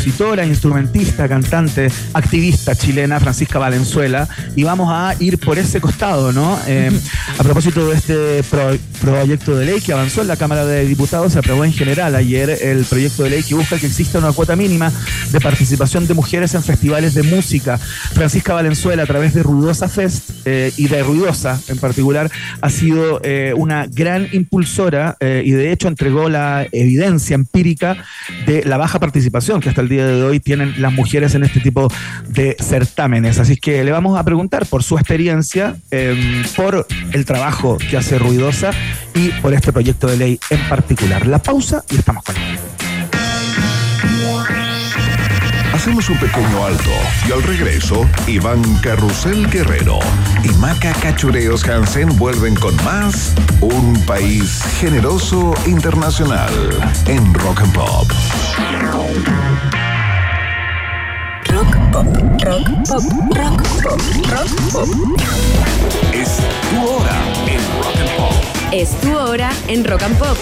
compositora, instrumentista, cantante, activista chilena, Francisca Valenzuela, y vamos a ir por ese costado, ¿no? Eh, a propósito de este proyecto de ley que avanzó en la Cámara de Diputados, se aprobó en general ayer el proyecto de ley que busca que exista una cuota mínima de participación de mujeres en festivales de música. Francisca Valenzuela, a través de Ruidosa Fest eh, y de Ruidosa en particular, ha sido eh, una gran impulsora y de hecho entregó la evidencia empírica de la baja participación que hasta el día de hoy tienen las mujeres en este tipo de certámenes. Así que le vamos a preguntar por su experiencia, em, por el trabajo que hace Ruidosa y por este proyecto de ley en particular. La pausa y estamos con él. Hacemos un pequeño alto y al regreso, Iván Carrusel Guerrero y Maca Cachureos Hansen vuelven con más Un País Generoso Internacional en Rock and Pop. Rock pop, rock pop, rock pop, rock pop. Es tu hora en Rock and Pop. Es tu hora en Rock and Pop.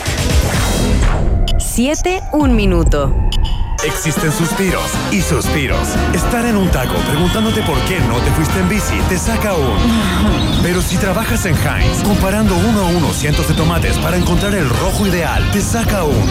7, un minuto. Existen suspiros y suspiros. Estar en un taco preguntándote por qué no te fuiste en bici te saca un. Pero si trabajas en Heinz, comparando uno a uno cientos de tomates para encontrar el rojo ideal, te saca un.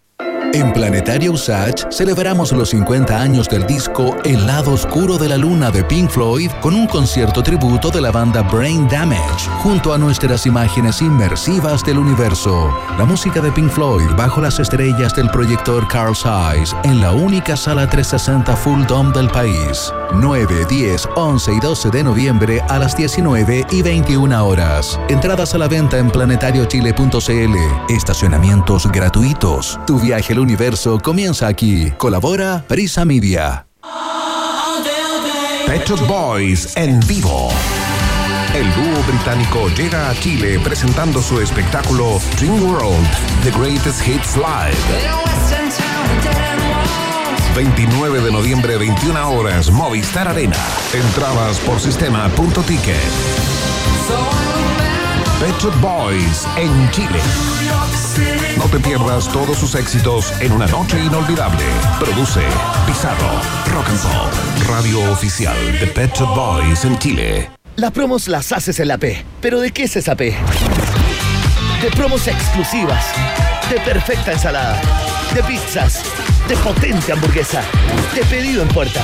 En Planetario Usage celebramos los 50 años del disco El lado oscuro de la luna de Pink Floyd con un concierto tributo de la banda Brain Damage, junto a nuestras imágenes inmersivas del universo. La música de Pink Floyd bajo las estrellas del proyector Carl Zeiss en la única sala 360 Full Dome del país. 9, 10, 11 y 12 de noviembre a las 19 y 21 horas. Entradas a la venta en planetariochile.cl. Estacionamientos gratuitos. Tu viaje universo comienza aquí. Colabora Prisa Media. Pet Boys en vivo. El dúo británico llega a Chile presentando su espectáculo Dream World, The Greatest Hits Live. 29 de noviembre, 21 horas, Movistar Arena. Entradas por sistema.ticket. Pet Boys en Chile. No te pierdas todos sus éxitos en una noche inolvidable. Produce Pizarro, Rock and Pop, radio oficial de Pet Boys en Chile. Las promos las haces en la P. ¿Pero de qué es esa P? De promos exclusivas, de perfecta ensalada, de pizzas, de potente hamburguesa, de pedido en puerta.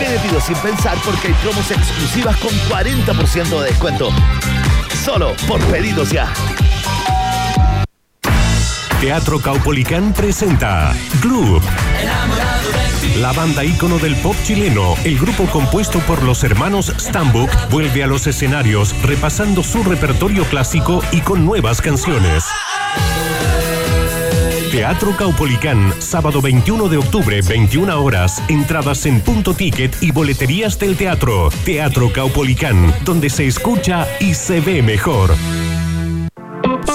Te pido sin pensar porque hay promos exclusivas con 40% de descuento. Solo por pedidos ya. Teatro Caupolicán presenta Gloop. La banda ícono del pop chileno, el grupo compuesto por los hermanos Stambuk, vuelve a los escenarios repasando su repertorio clásico y con nuevas canciones. Teatro Caupolicán, sábado 21 de octubre, 21 horas. Entradas en punto ticket y boleterías del teatro. Teatro Caupolicán, donde se escucha y se ve mejor.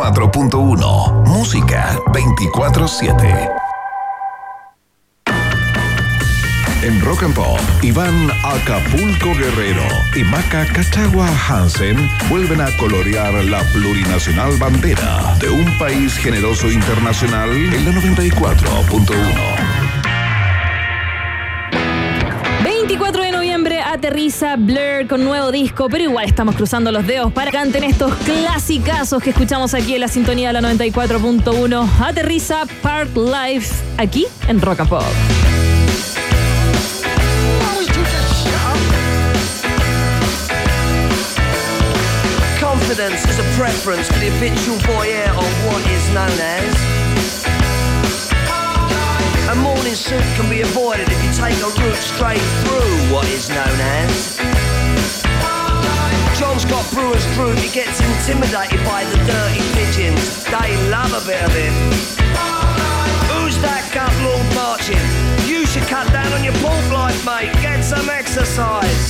94.1 Música 24/7 En Rock and Pop, Iván Acapulco Guerrero y Maca Cachagua Hansen vuelven a colorear la plurinacional bandera de un país generoso internacional en la 94.1. aterriza Blur con nuevo disco, pero igual estamos cruzando los dedos para que canten estos clasicazos que escuchamos aquí en la sintonía de la 94.1. Aterriza Park Life aquí en Rock and Pop. Confidence is a preference for the habitual voyeur of what is known as. A morning suit can be avoided if you take a route straight through what is known as. John's got brewer's fruit, he gets intimidated by the dirty pigeons. They love a bit of him. Who's that cut lord marching? You should cut down on your pork life, mate. Get some exercise.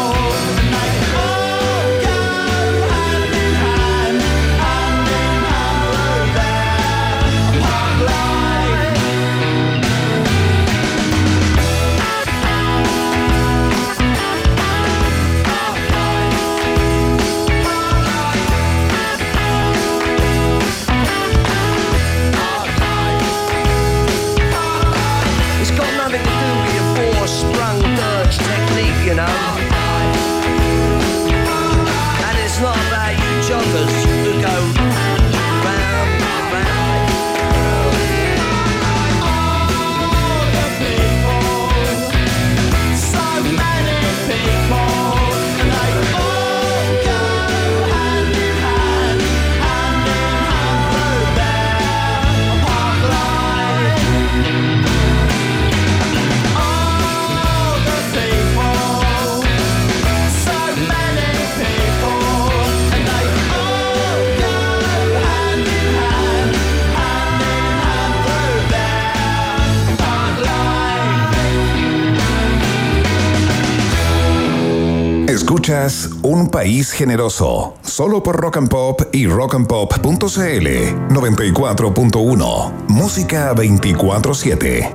Un País Generoso, solo por Rock and Pop y rockandpop.cl 94.1, música 24/7.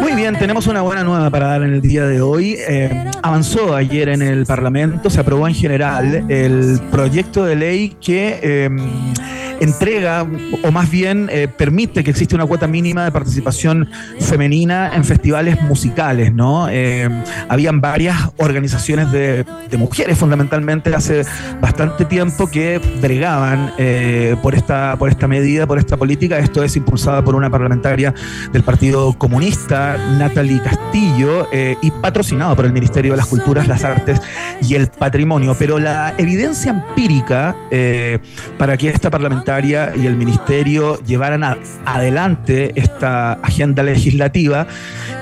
Muy bien, tenemos una buena nueva para dar en el día de hoy. Eh, avanzó ayer en el Parlamento, se aprobó en general el proyecto de ley que eh, entrega, o más bien eh, permite que exista una cuota mínima de participación femenina en festivales musicales, ¿no? Eh, habían varias organizaciones de, mujeres fundamentalmente hace bastante tiempo que bregaban eh, por, esta, por esta medida, por esta política. Esto es impulsada por una parlamentaria del Partido Comunista, Natalie Castillo, y patrocinado por el Ministerio de las Culturas, las Artes y el Patrimonio. Pero la evidencia empírica para que esta parlamentaria y el Ministerio llevaran a- adelante esta agenda legislativa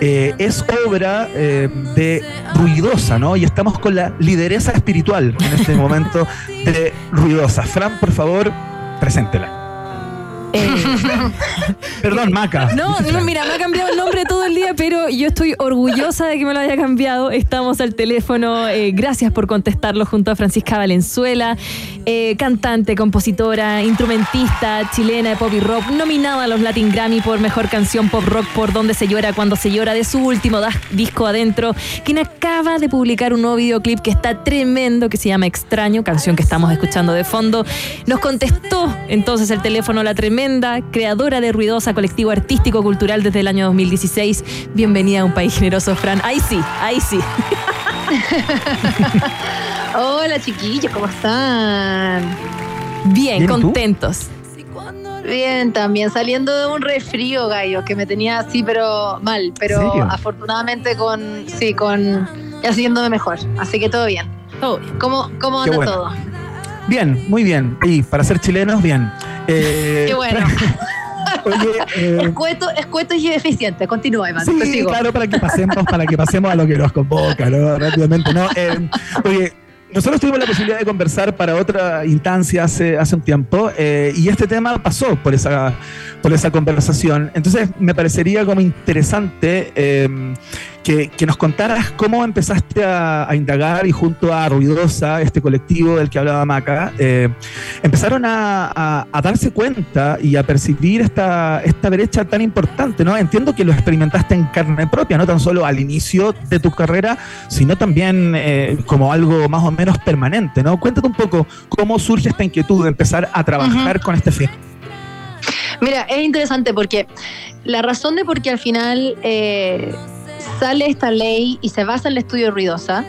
eh, es obra eh, de Ruidosa, ¿no? Y estamos con la lideresa espiritual en este momento de Ruidosa. Fran, por favor, preséntela. Eh, Perdón, Maca. No, mira, me ha cambiado el nombre todo el día, pero yo estoy orgullosa de que me lo haya cambiado. Estamos al teléfono. eh, gracias por contestarlo junto a Francisca Valenzuela, eh, cantante, compositora, instrumentista chilena de pop y rock, nominada a los Latin Grammy por mejor canción pop rock por Donde se llora cuando se llora de su último disco adentro, quien acaba de publicar un nuevo videoclip que está tremendo, que se llama Extraño, canción que estamos escuchando de fondo. Nos contestó entonces el teléfono la tremenda creadora de Ruidosa, colectivo artístico cultural desde el año 2016. Bienvenida a un país generoso, Fran. Ahí sí, ahí sí. Hola chiquillos, ¿cómo están? Bien, Bien, ¿y tú? contentos. Bien, también saliendo de un resfrío, gallo, que me tenía así, pero mal, pero afortunadamente con, sí, con, ya sintiéndome mejor, así que todo bien. Todo bien. ¿Cómo, cómo anda bueno. todo? Bien, muy bien. Y para ser chilenos, bien. Eh, Qué bueno. Oye, eh, Escueto, escueto y eficiente. Continúa, Iván. Sí, claro, para que pasemos, para que pasemos a lo que nos convoca, ¿no? Rápidamente, ¿no? Eh, oye, nosotros tuvimos la posibilidad de conversar para otra instancia hace, hace un tiempo eh, y este tema pasó por esa, por esa conversación. Entonces me parecería como interesante que, que nos contaras cómo empezaste a, a indagar y junto a Ruidosa, este colectivo del que hablaba Maca, eh, empezaron a, a- a darse cuenta y a percibir esta, esta brecha tan importante, ¿no? Entiendo que lo experimentaste en carne propia, no tan solo al inicio de tu carrera, sino también eh, como algo más o menos permanente, ¿no? Cuéntate un poco cómo surge esta inquietud de empezar a trabajar con este fin. Mira, es interesante porque la razón de por qué al final eh, sale esta ley y se basa en el estudio ruidosa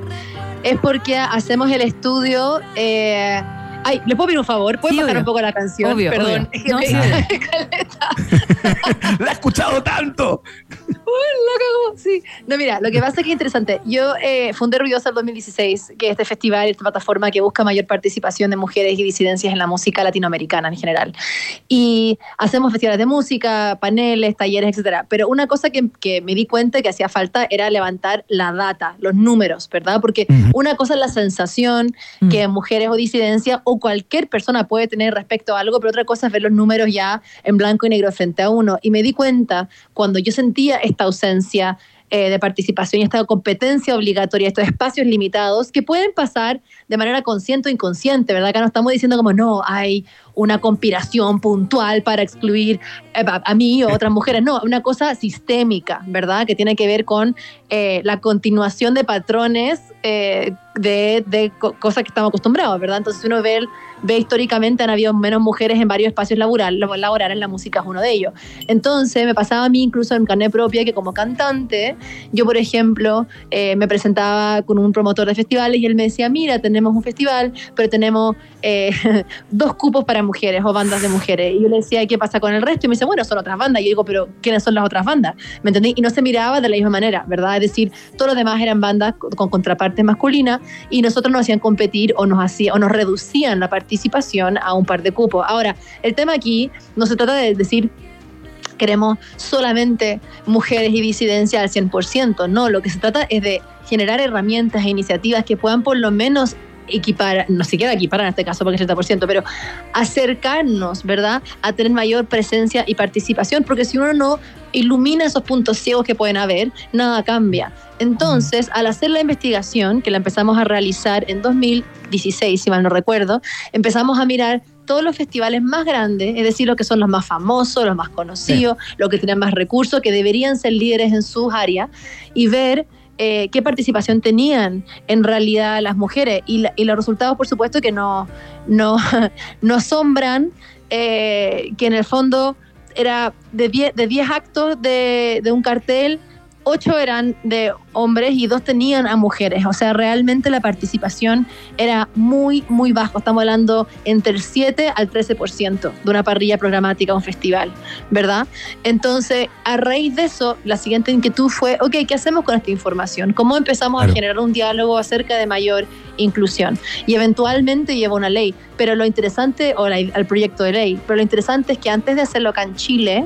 es porque hacemos el estudio. eh, ay, ¿le puedo pedir un favor? ¿Puedes Sí, bajar obvio. un poco la canción? Obvio, Perdón. obvio. No, sí, ¡La he escuchado tanto! la cagó, sí. No, mira, lo que pasa es que es interesante. Yo eh, fundé Ruidosa el 2016, que es este festival, esta plataforma que busca mayor participación de mujeres y disidencias en la música latinoamericana en general. Y hacemos festivales de música, paneles, talleres, etcétera. Pero una cosa que, que me di cuenta que hacía falta era levantar la data, los números, ¿verdad? Porque una cosa es la sensación que mujeres o disidencias o cualquier persona puede tener respecto a algo, pero otra cosa es ver los números ya en blanco y negro frente a uno. Y me di cuenta cuando yo sentía esta ausencia eh, de participación y esta competencia obligatoria, estos espacios limitados que pueden pasar de manera consciente o inconsciente, ¿verdad? Acá no estamos diciendo como no, hay una conspiración puntual para excluir eh, a, mí o otras mujeres, no, una cosa sistémica, ¿verdad? Que tiene que ver con eh, la continuación de patrones eh, de, de co- cosas que estamos acostumbrados, ¿verdad? Entonces uno ve, ve históricamente han habido menos mujeres en varios espacios laboral, laborales, la música es uno de ellos. Entonces me pasaba a mí incluso en carne propia que como cantante, yo por ejemplo eh, me presentaba con un promotor de festivales y él me decía, mira, tenemos un festival, pero tenemos eh, dos cupos para mujeres o bandas de mujeres. Y yo le decía, ¿y qué pasa con el resto? Y me dice, bueno, son otras bandas. Y yo digo, pero ¿quiénes son las otras bandas? ¿Me entendí? Y no se miraba de la misma manera, ¿verdad? Es decir, todos los demás eran bandas con con contraparte masculina y nosotros nos hacían competir o nos, hacía, o nos reducían la participación a un par de cupos. Ahora, el tema aquí no se trata de decir queremos solamente mujeres y disidencia al 100%. No, lo que se trata es de generar herramientas e iniciativas que puedan por lo menos equipar, no siquiera equiparar en este caso porque es 30%, pero acercarnos, ¿verdad? A tener mayor presencia y participación, porque si uno no ilumina esos puntos ciegos que pueden haber, nada cambia. Entonces, al hacer la investigación, que la empezamos a realizar en 2016, si mal no recuerdo, empezamos a mirar todos los festivales más grandes, es decir, los que son los más famosos, los más conocidos, los que tienen más recursos, que deberían ser líderes en sus áreas, y ver eh, qué participación tenían en realidad las mujeres. Y, la- y los resultados, por supuesto, que no, no, no asombran, eh, que en el fondo era de 10 de 10 actos de un cartel, 8 eran de hombres y 2 tenían a mujeres. O sea, realmente la participación era muy, muy bajo. Estamos hablando entre el 7 al 13% de una parrilla programática, un festival, ¿verdad? Entonces, a raíz de eso, la siguiente inquietud fue, ok, ¿qué hacemos con esta información? ¿Cómo empezamos Claro. a generar un diálogo acerca de mayor inclusión? Y eventualmente lleva una ley. Pero lo interesante, o la- el proyecto de ley, pero lo interesante es que antes de hacerlo acá en Chile,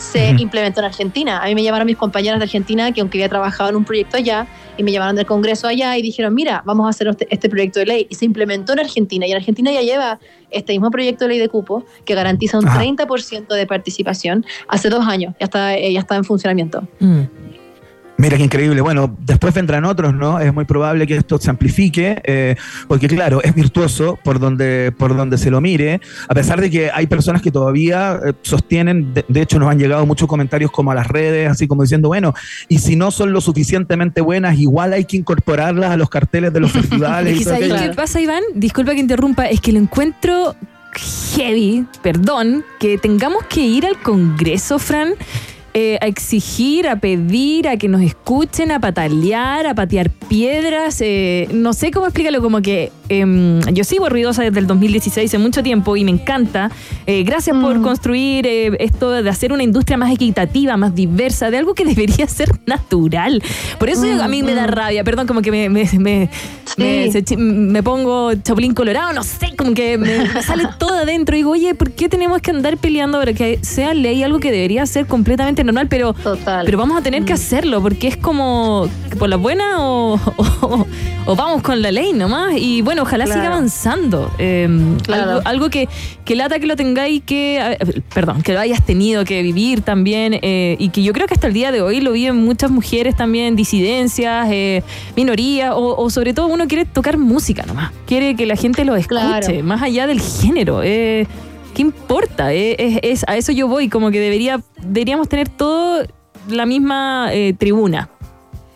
se implementó en Argentina. A mí me llamaron mis compañeras de Argentina, que aunque había trabajado en un proyecto allá, y me llamaron del Congreso allá y dijeron, mira, vamos a hacer este, este proyecto de ley. Y se implementó en Argentina. Y en Argentina ya lleva este mismo proyecto de ley de cupo que garantiza un Ajá. 30% de participación hace dos años. Ya está, eh, ya está en funcionamiento. Mm. Mira qué increíble. Bueno, después vendrán otros, ¿no? Es muy probable que esto se amplifique, eh, porque claro, es virtuoso por donde, por donde se lo mire, a pesar de que hay personas que todavía eh, sostienen, de, de hecho nos han llegado muchos comentarios como a las redes, así como diciendo, bueno, y si no son lo suficientemente buenas, igual hay que incorporarlas a los carteles de los festivales. Es y que todo ¿sabes aquello. qué pasa, Iván? Disculpa que interrumpa, es que lo encuentro heavy, perdón, que tengamos que ir al Congreso, Fran, eh, a exigir, a pedir, a que nos escuchen, a patalear, a patear piedras. eh, no sé cómo explicarlo, como que em, yo sigo ruidosa desde el 2016 hace mucho tiempo y me encanta. Eh, gracias por construir eh, esto de hacer una industria más equitativa, más diversa, de algo que debería ser natural. Por eso a mí me da rabia, perdón, como que me, me, me- se chi- me pongo chapulín colorado, no sé, como que me, me sale todo adentro. Y digo, oye, ¿por qué tenemos que andar peleando para que sea ley algo que debería ser completamente normal? Pero, pero vamos a tener que hacerlo porque es como por la buena o, o- o vamos con la ley nomás. Y bueno, ojalá Claro. siga avanzando. Eh, Claro. algo, algo que, que lata que lo tengáis que, perdón, que lo hayas tenido que vivir también eh, y que yo creo que hasta el día de hoy lo viven muchas mujeres también, disidencias, eh, minorías o, o sobre todo uno quiere tocar música nomás, quiere que la gente lo escuche, Claro. más allá del género. eh, ¿Qué importa? Eh, es, es- a eso yo voy, como que debería, deberíamos tener todo la misma eh, tribuna.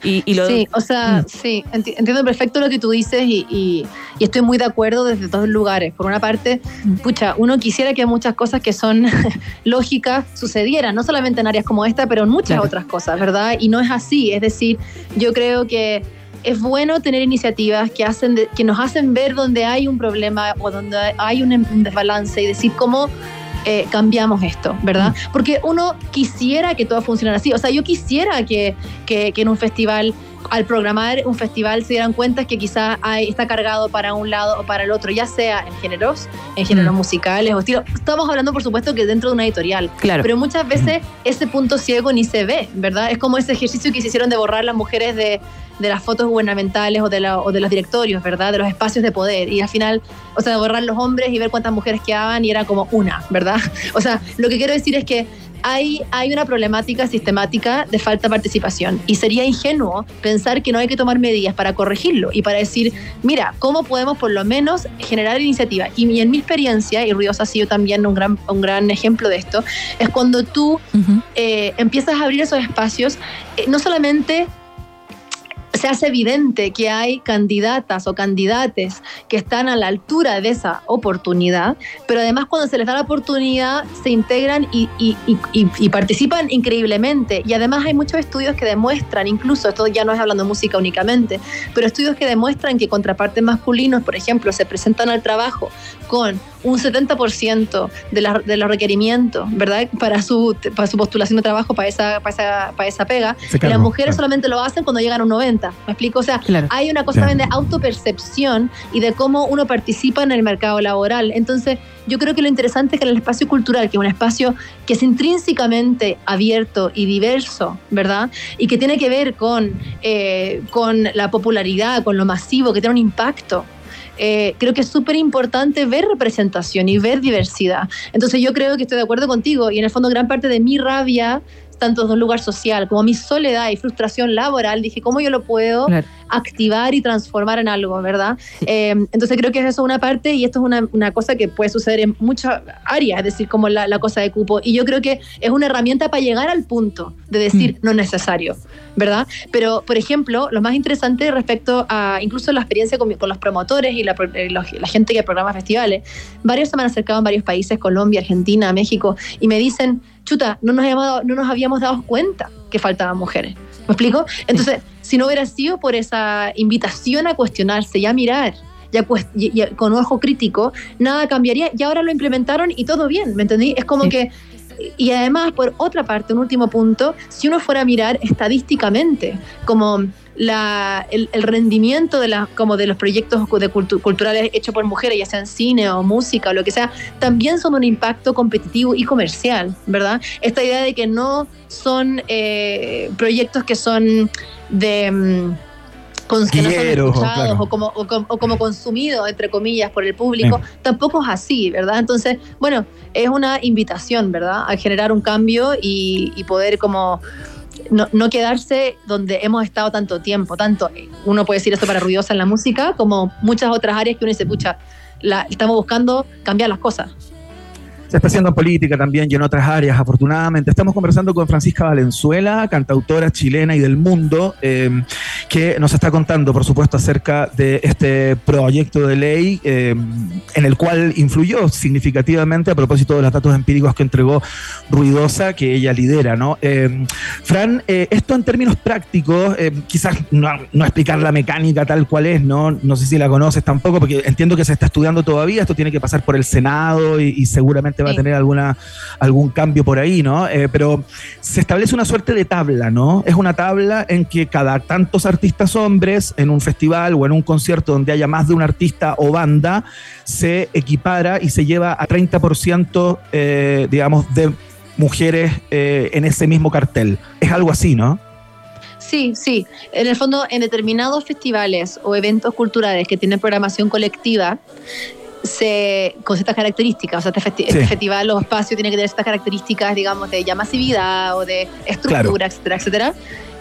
Y, y lo, Sí, o sea, Mm. sí, enti- entiendo perfecto lo que tú dices y, y- y estoy muy de acuerdo desde dos lugares. Por una parte, Mm. pucha, uno quisiera que muchas cosas que son lógicas sucedieran, no solamente en áreas como esta, pero en muchas Claro. otras cosas, ¿verdad? Y no es así, es decir, yo creo que es bueno tener iniciativas que, hacen de- que nos hacen ver donde hay un problema o donde hay un, desbalance y decir cómo eh, cambiamos esto, ¿verdad? Porque uno quisiera que todo funcionara así. O sea, yo quisiera que, que, que en un festival, al programar un festival, se dieran cuenta que quizás está cargado para un lado o para el otro, ya sea en géneros, en géneros Mm. musicales o estilo. Estamos hablando, por supuesto, que dentro de una editorial. Claro. Pero muchas veces ese punto ciego ni se ve, ¿verdad? Es como ese ejercicio que se hicieron de borrar las mujeres de, de las fotos gubernamentales o de, la- o de los directorios, ¿verdad? De los espacios de poder. Y al final, o sea, borrar los hombres y ver cuántas mujeres quedaban y era como una, ¿verdad? O sea, lo que quiero decir es que hay, hay una problemática sistemática de falta de participación y sería ingenuo pensar que no hay que tomar medidas para corregirlo y para decir, mira, ¿cómo podemos por lo menos generar iniciativa? Y en mi experiencia, y Ruidosa ha sido también un gran, un gran ejemplo de esto, es cuando tú eh, empiezas a abrir esos espacios, eh, no solamente se hace evidente que hay candidatas o candidates que están a la altura de esa oportunidad, pero además cuando se les da la oportunidad se integran y, y- participan increíblemente. Y además hay muchos estudios que demuestran, incluso esto ya no es hablando de música únicamente, pero estudios que demuestran que contrapartes masculinos, por ejemplo, se presentan al trabajo con un 70% de, la- de los requerimientos, ¿verdad? Para su, para su postulación de trabajo, para esa, para esa, para esa pega. Y las mujeres claro. solamente lo hacen cuando llegan a un 90. ¿Me explico? O sea, Claro. hay una cosa también de autopercepción y de cómo uno participa en el mercado laboral. Entonces, yo creo que lo interesante es que en el espacio cultural, que es un espacio que es intrínsecamente abierto y diverso, ¿verdad? Y que tiene que ver con, eh, con la popularidad, con lo masivo, que tiene un impacto. Eh, creo que es súper importante ver representación y ver diversidad. Entonces yo creo que estoy de acuerdo contigo y en el fondo gran parte de mi rabia, tanto desde un lugar social como mi soledad y frustración laboral, dije, ¿cómo yo lo puedo Claro. activar y transformar en algo, ¿verdad? Eh, entonces creo que eso es una parte y esto es una, una cosa que puede suceder en muchas áreas, es decir, como la, la cosa de cupo. Y yo creo que es una herramienta para llegar al punto de decir no es necesario, ¿verdad? Pero, por ejemplo, lo más interesante respecto a incluso la experiencia con, con los promotores y la, eh, los- la gente que programa festivales, varios se me han acercado en varios países, Colombia, Argentina, México, y me dicen, chuta, no nos, habíamos dado- no nos habíamos dado cuenta que faltaban mujeres. ¿Me explico? Entonces, si no hubiera sido por esa invitación a cuestionarse y a mirar, y, a cuest- y- y con ojo crítico, nada cambiaría y ahora lo implementaron y todo bien, ¿me entendí? Es como Sí. que... Y además, por otra parte, un último punto, si uno fuera a mirar estadísticamente como la, el, rendimiento de, la, como de los proyectos de cultu- culturales hechos por mujeres, ya sea en cine o música o lo que sea, también son un impacto competitivo y comercial, ¿verdad? Esta idea de que no son eh, proyectos que son de... con- que no son Taquilleros, escuchados claro. o, como, o, com- o como consumidos, entre comillas, por el público, tampoco es así, ¿verdad? Entonces, bueno, es una invitación, ¿verdad? A generar un cambio y, y poder como no, no quedarse donde hemos estado tanto tiempo, tanto, uno puede decir esto para ruidosa en la música, como muchas otras áreas que uno dice, pucha, la, estamos buscando cambiar las cosas. Está haciendo en política también y en otras áreas, afortunadamente. Estamos conversando con Francisca Valenzuela, cantautora chilena y del mundo. eh, que nos está contando, por supuesto, acerca de este proyecto de ley eh, en el cual influyó significativamente a propósito de los datos empíricos que entregó Ruidosa, que ella lidera, ¿no? Eh, Fran, eh, esto en términos prácticos, quizás no, no, explicar la mecánica tal cual es, ¿no? No sé si la conoces tampoco, porque entiendo que se está estudiando todavía, esto tiene que pasar por el Senado y, seguramente va a tener alguna, algún cambio por ahí, ¿no? pero se establece una suerte de tabla, ¿no? Es una tabla en que cada tantos artistas hombres en un festival o en un concierto donde haya más de un artista o banda, se equipara y se lleva a 30%, eh, digamos, de mujeres eh, en ese mismo cartel. Es algo así, ¿no? Sí, sí. En el fondo, en determinados festivales o eventos culturales que tienen programación colectiva, se, con ciertas características. O sea, este, este festival o espacio tiene que tener estas características, digamos, de ya masividad o de estructura, etcétera, etcétera.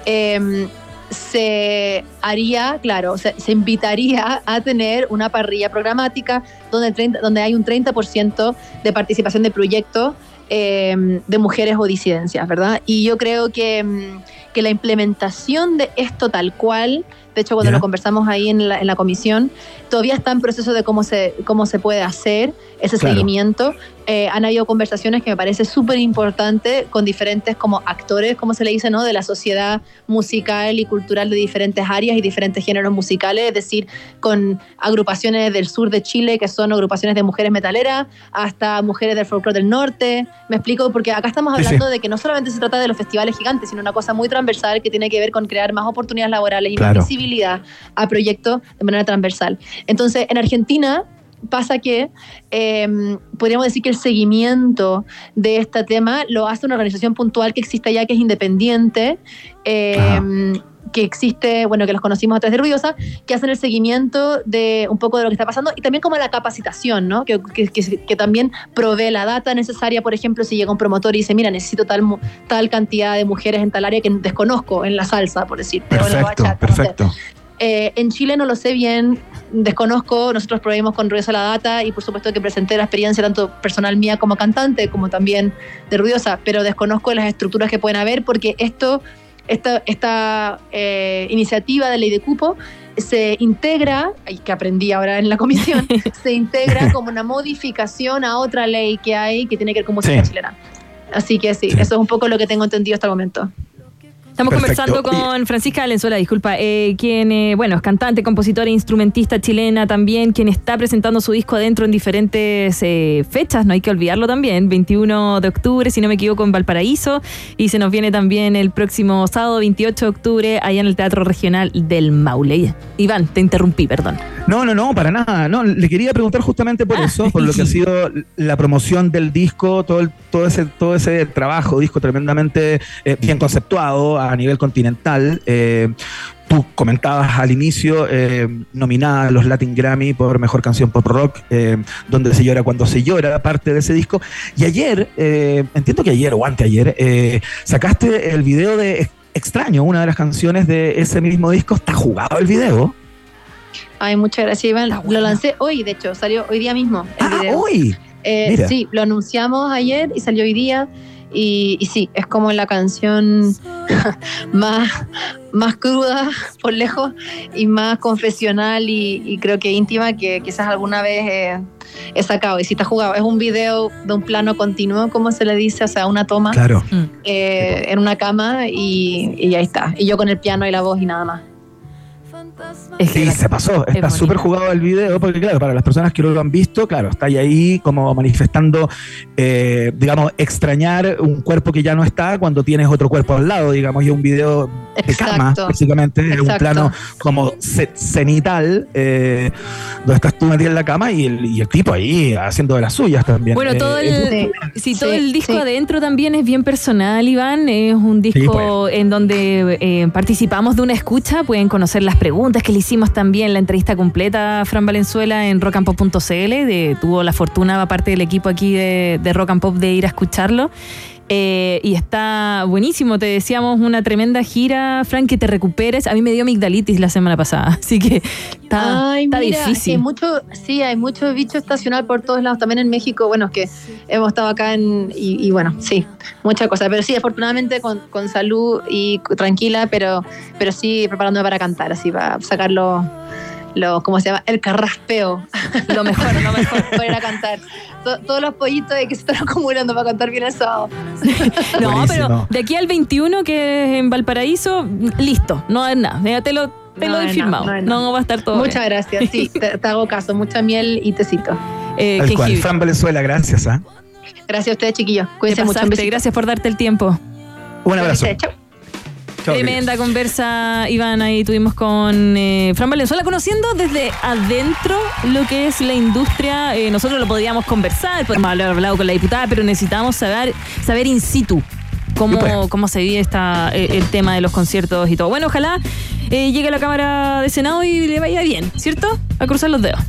Em, se haría, claro, se, se, invitaría a tener una parrilla programática donde, donde hay un 30% de participación de proyectos em, de mujeres o disidencias, ¿verdad? Y yo creo que, em, que la implementación de esto tal cual de hecho, cuando lo conversamos ahí en la, en la, comisión, todavía está en proceso de cómo se, cómo se puede hacer ese seguimiento. Eh, han habido conversaciones que me parece súper importante con diferentes como actores, como se le dice, ¿no? de la sociedad musical y cultural de diferentes áreas y diferentes géneros musicales, es decir, con agrupaciones del sur de Chile, que son agrupaciones de mujeres metaleras, hasta mujeres del folclore del norte. Me explico, porque acá estamos hablando de que no solamente se trata de los festivales gigantes, sino una cosa muy transversal que tiene que ver con crear más oportunidades laborales y más visibilidad a proyectos de manera transversal. Entonces, en Argentina pasa que em, podríamos decir que el seguimiento de este tema lo hace una organización puntual que existe allá, que es independiente. Em, que existe, bueno, que los conocimos a través de Ruidosa, que hacen el seguimiento de un poco de lo que está pasando y también como la capacitación, ¿no? Que, que, también provee la data necesaria, por ejemplo, si llega un promotor y dice, mira, necesito tal, tal cantidad de mujeres en tal área que desconozco en la salsa, por decir. Perfecto, perfecto. Eh, en Chile no lo sé bien, desconozco, nosotros proveemos con Ruidosa la data y por supuesto que presenté la experiencia tanto personal mía como cantante, como también de Ruidosa, pero desconozco las estructuras que pueden haber porque esto, esta, esta eh, iniciativa de ley de cupo se integra, y que aprendí ahora en la comisión, se integra como una modificación a otra ley que hay que tiene que ver con música chilena. Así que sí, eso es un poco lo que tengo entendido hasta el momento. Estamos conversando con Francisca Valenzuela, disculpa, eh, quien, eh, bueno, es cantante, compositora, instrumentista chilena también, quien está presentando su disco adentro en diferentes eh, fechas, no hay que olvidarlo también, 21 de octubre, si no me equivoco, en Valparaíso, y se nos viene también el próximo sábado 28 de octubre, allá en el Teatro Regional del Maule. Iván, te interrumpí, perdón. No, no, no, para nada, no, le quería preguntar justamente por ah. eso, por lo que ha sido la promoción del disco, todo, el, todo, ese, todo ese trabajo, disco tremendamente bien conceptuado, a nivel continental. Eh, tú comentabas al inicio, eh, nominada a los Latin Grammy por Mejor Canción Pop Rock, eh, Donde se llora cuando se llora, parte de ese disco. Y ayer, entiendo que ayer o anteayer, sacaste el video de Extraño, una de las canciones de ese mismo disco. ¿Está jugado el video? Ay, muchas gracias, Iván. Lo lancé hoy, de hecho, salió hoy día mismo. El ah, hoy. sí, lo anunciamos ayer y salió hoy día. Y, sí, es como la canción más, más cruda por lejos y más confesional y, creo que íntima que quizás alguna vez he, sacado. Y si te has jugado, es un video de un plano continuo, como se le dice, o sea, una toma claro. Eh, en una cama y, y ahí está. Y yo con el piano y la voz y nada más sí, se pasó. Está súper jugado el video, porque claro, para las personas que no lo han visto, claro, está ahí como manifestando, eh, digamos, extrañar un cuerpo que ya no está cuando tienes otro cuerpo al lado, digamos, y un video de cama, básicamente, en un plano como cenital, eh, donde estás tú metida en la cama y el, tipo ahí haciendo de las suyas también. Bueno, todo eh, el, sí, todo el disco adentro también es bien personal, Iván. Es un disco pues. en donde participamos de una escucha, pueden conocer las preguntas que le hicimos también la entrevista completa a Fran Valenzuela en rockandpop.cl. Tuvo la fortuna, aparte del equipo aquí de, de Rock and Pop, de ir a escucharlo. Eh, y está buenísimo. Te decíamos una tremenda gira, Frank, que te recuperes. A mí me dio amigdalitis la semana pasada, así que está, Ay, está mira, difícil. hay mucho, sí, hay mucho bicho estacional por todos lados. También en México, bueno, es que hemos estado acá en, y, y bueno, sí, muchas cosas. Pero sí, afortunadamente con, con salud y tranquila, pero, pero sí preparándome para cantar, así para sacar lo, ¿cómo se llama? El carraspeo. Lo mejor, lo mejor. para ir a cantar. To- todos los pollitos de que se están acumulando para cantar bien el sábado. No, Buenísimo. pero de aquí al 21, que es en Valparaíso, listo, no hay nada. Ya te lo, te No lo he firmado. no No, va a estar todo Muchas bien. gracias, sí, te, te hago caso. Mucha miel y tecito. Eh, Tal cual. Fran Valenzuela, gracias. ¿ah? Gracias a ustedes, chiquillos. Cuídense mucho. Un. Gracias por darte el tiempo. Un abrazo. Chao. Tremenda conversa, Iván, ahí tuvimos con eh, Fran Valenzuela, conociendo desde adentro lo que es la industria. Eh, nosotros lo podíamos conversar, podemos haber hablado con la diputada, pero necesitamos saber, saber in situ cómo, cómo se vive esta, eh, el tema de los conciertos y todo. Bueno, ojalá eh, llegue a la Cámara de Senado y le vaya bien, ¿cierto? A cruzar los dedos.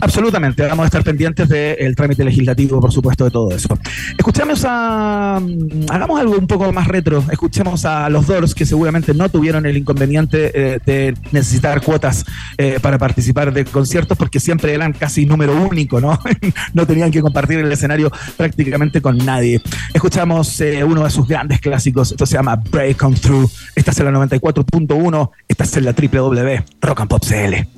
Absolutamente, vamos a estar pendientes del trámite legislativo, por supuesto, de todo eso. Escuchamos a. mm, Hagamos algo un poco más retro. Escuchemos a los Doors, que seguramente no tuvieron el inconveniente eh, de necesitar cuotas eh, para participar de conciertos, porque siempre eran casi número único, ¿no? no tenían que compartir el escenario prácticamente con nadie. Escuchamos eh, uno de sus grandes clásicos, esto se llama Break On Through. Esta es la 94.1, esta es la www Rock and Pop CL.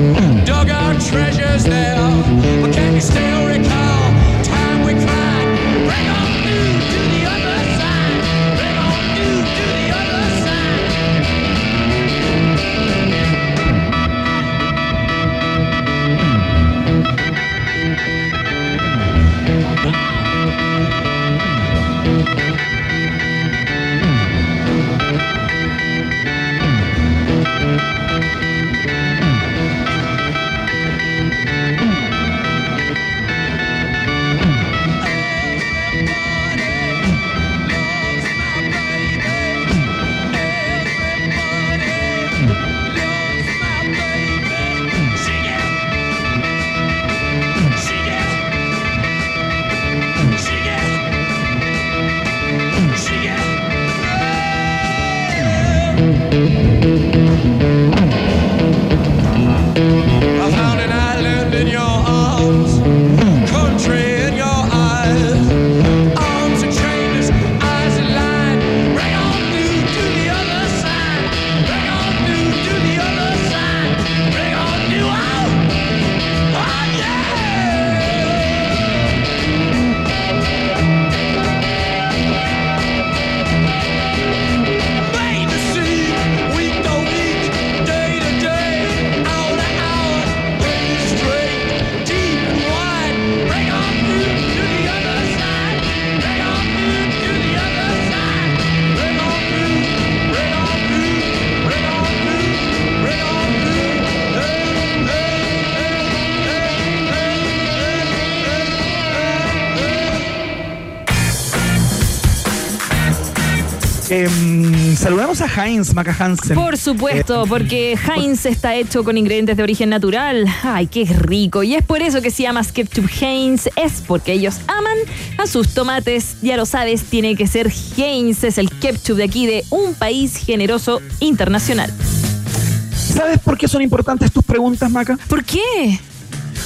A Heinz Maca Hansen. Por supuesto, Eh, porque Heinz está hecho con ingredientes de origen natural. Ay, qué rico. Y es por eso que se llama Skeptube Heinz. Es porque ellos aman a sus tomates. Ya lo sabes, tiene que ser Heinz. Es el ketchup de aquí de un país generoso internacional. ¿Sabes por qué son importantes tus preguntas, Maca? ¿Por qué?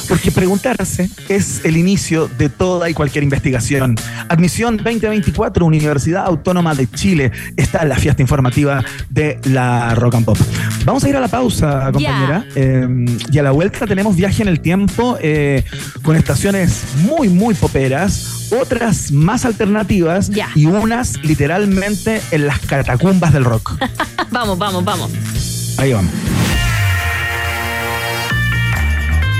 Porque preguntarse es el inicio de toda y cualquier investigación. Admisión 2024, Universidad Autónoma de Chile. Está la fiesta informativa de la Rock and Pop. Vamos a ir a la pausa, compañera. Eh, y a la vuelta tenemos viaje en el tiempo eh, con estaciones muy, muy poperas, otras más alternativas y unas literalmente en las catacumbas del rock. vamos, vamos, vamos. Ahí vamos.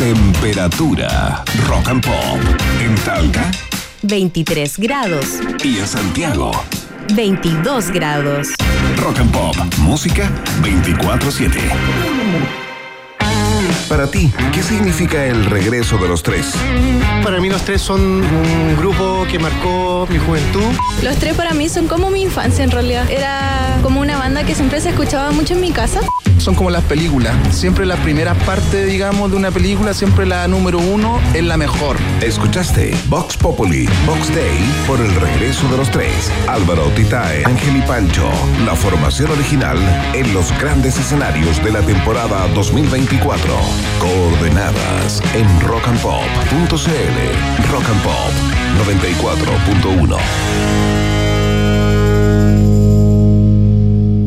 Temperatura rock and pop. En Talca 23 grados. y en Santiago. 22 grados. Rock and Pop. Música 24-7. Para ti, ¿qué significa el regreso de los tres? Para mí los tres son un grupo que marcó mi juventud. Los tres para mí son como mi infancia en realidad. Era como una banda que siempre se escuchaba mucho en mi casa. Son como las películas. Siempre la primera parte, digamos, de una película, siempre la número uno es la mejor. Escuchaste Vox Populi, Vox Day por el regreso de los tres. Álvaro Titae, Ángel y Pancho. La formación original en los grandes escenarios de la temporada 2024. Coordenadas en rockandpop.cl. Rock and Pop 94.1.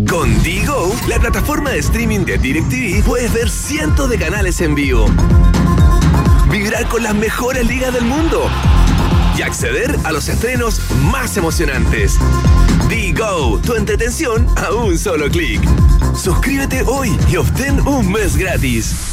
Con Digo, la plataforma de streaming de DirecTV, puedes ver cientos de canales en vivo. Vibrar con las mejores ligas del mundo. Y acceder a los estrenos más emocionantes. Digo, tu entretención a un solo clic. Suscríbete hoy y obtén un mes gratis.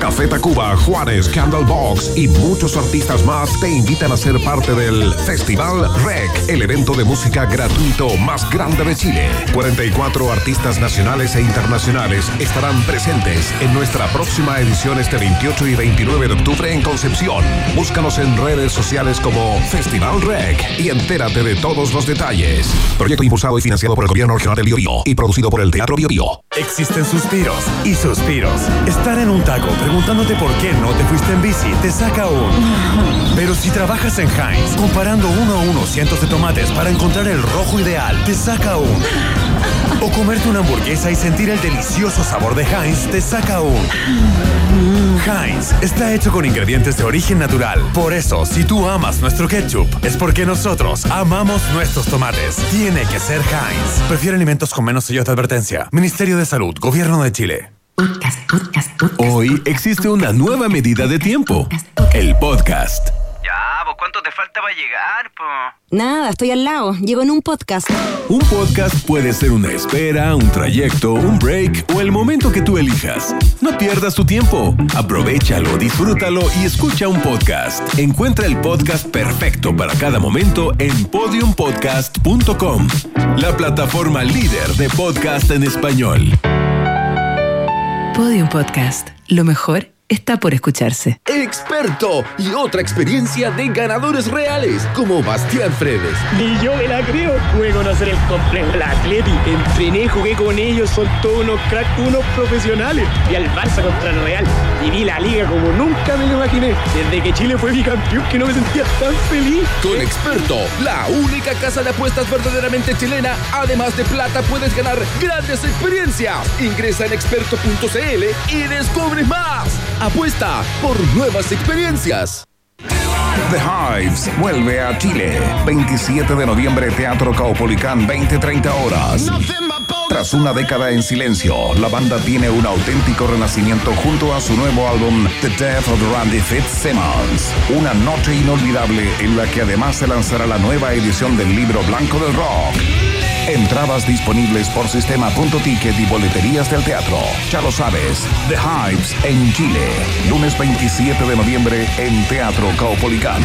Café Tacuba, Juárez, Candlebox y muchos artistas más te invitan a ser parte del Festival REC, el evento de música gratuito más grande de Chile. 44 artistas nacionales e internacionales estarán presentes en nuestra próxima edición este 28 y 29 de octubre en Concepción. Búscanos en redes sociales como Festival REC y entérate de todos los detalles. Proyecto impulsado y financiado por el Gobierno Regional de Biobío y producido por el Teatro Biobío. Existen suspiros y suspiros. Estar en un taco preguntándote por qué no te fuiste en bici te saca un. Pero si trabajas en Heinz, comparando uno a uno cientos de tomates para encontrar el rojo ideal, te saca un. O comerte una hamburguesa y sentir el delicioso sabor de Heinz te saca un. Heinz está hecho con ingredientes de origen natural. Por eso, si tú amas nuestro ketchup, es porque nosotros amamos nuestros tomates. Tiene que ser Heinz. Prefiere alimentos con menos sellos de advertencia. Ministerio de Salud, Gobierno de Chile. Hoy existe una nueva medida de tiempo. El podcast. Ya, pues ¿cuánto te falta para llegar, po? Nada, estoy al lado. Llego en un podcast. Un podcast puede ser una espera, un trayecto, un break o el momento que tú elijas. No pierdas tu tiempo. Aprovechalo, disfrútalo y escucha un podcast. Encuentra el podcast perfecto para cada momento en podiumpodcast.com, la plataforma líder de podcast en español. Podium Podcast. Lo mejor está por escucharse. Experto y otra experiencia de ganadores reales como Bastián Fredes. Ni yo me la creo. Pude conocer el complejo del Atleti. Entrené, jugué con ellos. Son todos unos cracks, unos profesionales. Y al Barça contra el Real. Viví la liga como nunca me lo imaginé. Desde que Chile fue bicampeón que no me sentía tan feliz. Con Experto, la única casa de apuestas verdaderamente chilena, además de plata, puedes ganar grandes experiencias. Ingresa en experto.cl y descubre más. Apuesta por nuevas experiencias. The Hives vuelve a Chile. 27 de noviembre, Teatro Caupolicán, 20-30 horas. Tras una década en silencio, la banda tiene un auténtico renacimiento junto a su nuevo álbum The Death of Randy Fitzsimmons. Una noche inolvidable en la que además se lanzará la nueva edición del libro blanco del rock. Entradas disponibles por sistema.ticket y boleterías del teatro. Ya lo sabes, The Hives en Chile. Lunes 27 de noviembre en Teatro Caupolicán.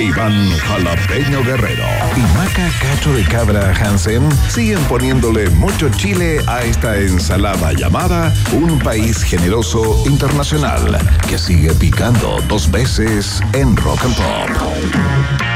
Iván Jalapeño Guerrero y Maca Cacho de Cabra Hansen siguen poniéndole mucho chile a esta ensalada llamada Un País Generoso Internacional que sigue picando dos veces en Rock and Pop.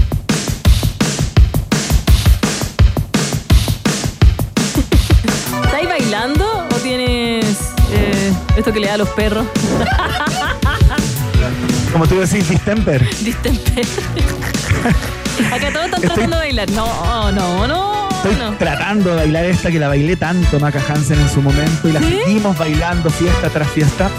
Bailando o tienes eh, esto que le da a los perros? Como tú decís, distemper. Distemper. Acá todos están Estoy- tratando de bailar. No, no, no. Estoy no. tratando de bailar esta que la bailé tanto Maca Hansen en su momento y la ¿Sí? seguimos bailando fiesta tras fiesta.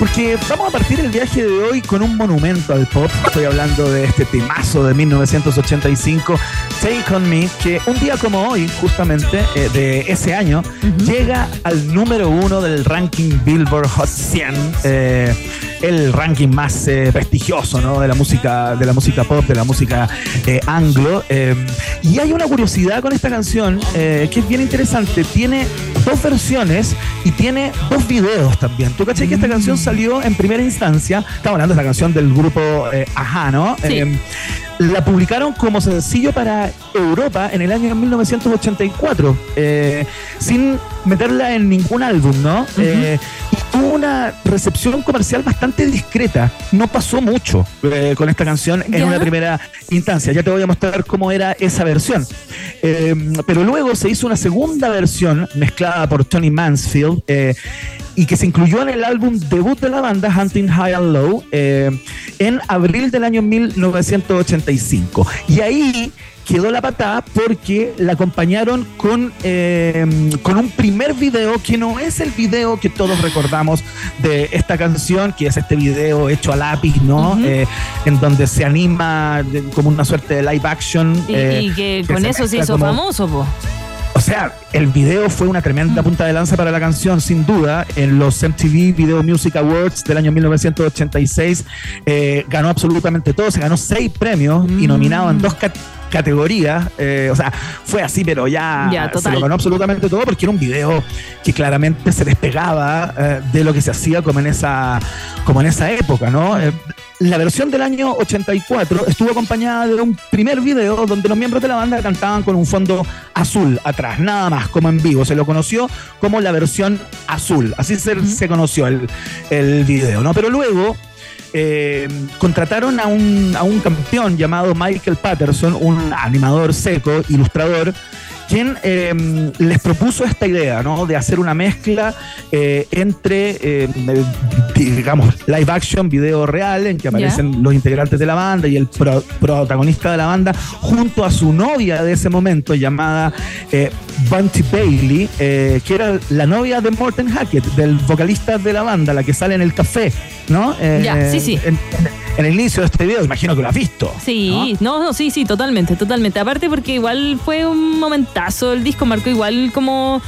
Porque vamos a partir el viaje de hoy con un monumento al pop. Estoy hablando de este temazo de 1985, Take On Me, que un día como hoy, justamente eh, de ese año, llega al número uno del ranking Billboard Hot 100, eh, el ranking más eh, prestigioso ¿no? de, la música, de la música pop, de la música eh, anglo. eh, y hay una curiosidad con esta canción que es bien interesante. Tiene dos versiones y tiene dos videos también. ¿Tú caché que esta canción salió en primera instancia? Estamos hablando de esta canción del grupo Ajá, ¿no? Sí. La publicaron como sencillo para Europa en el año 1984, eh, sin meterla en ningún álbum, ¿no? Eh, tuvo una recepción comercial bastante discreta. No pasó mucho eh, con esta canción en ¿Ya? una primera instancia. Ya te voy a mostrar cómo era esa versión. Eh, pero luego se hizo una segunda versión mezclada por Tony Mansfield. eh, y que se incluyó en el álbum debut de la banda, Hunting High and Low, eh, en abril del año 1985. Y ahí quedó la patada porque la acompañaron con, eh, con un primer video que no es el video que todos recordamos de esta canción, que es este video hecho a lápiz, ¿no? Eh, en donde se anima de- como una suerte de live action. Y, eh, y que que con eso mezcla hizo como- famoso, po. o sea, el video fue una tremenda punta de lanza para la canción, sin duda. En los MTV Video Music Awards del año 1986 eh, ganó absolutamente todo. Se ganó seis premios y nominado en dos cat- categorías. Eh, o sea, fue así, pero ya, Ya, se lo ganó absolutamente todo porque era un video que claramente se despegaba eh, de lo que se hacía como en esa, como en esa época, ¿no? Eh, la versión del año 84 estuvo acompañada de un primer video donde los miembros de la banda cantaban con un fondo azul atrás, nada más, como en vivo. Se lo conoció como la versión azul. Así se, se conoció el, el video, ¿no? Pero luego eh, contrataron a un, a un campeón llamado Michael Patterson, un animador seco, ilustrador, quien eh, les propuso esta idea, ¿no? De hacer una mezcla eh, entre, eh, digamos, live action, video real, en que aparecen los integrantes de la banda y el pro- protagonista de la banda, junto a su novia de ese momento, llamada eh, Bunty Bailey, eh, que era la novia de Morten Hackett, del vocalista de la banda, la que sale en el café, ¿no? Ya, sí, sí. En, el inicio de este video, imagino que lo has visto. Sí, no, no, sí, sí, totalmente, totalmente. Aparte porque igual fue un el disco marcó igual como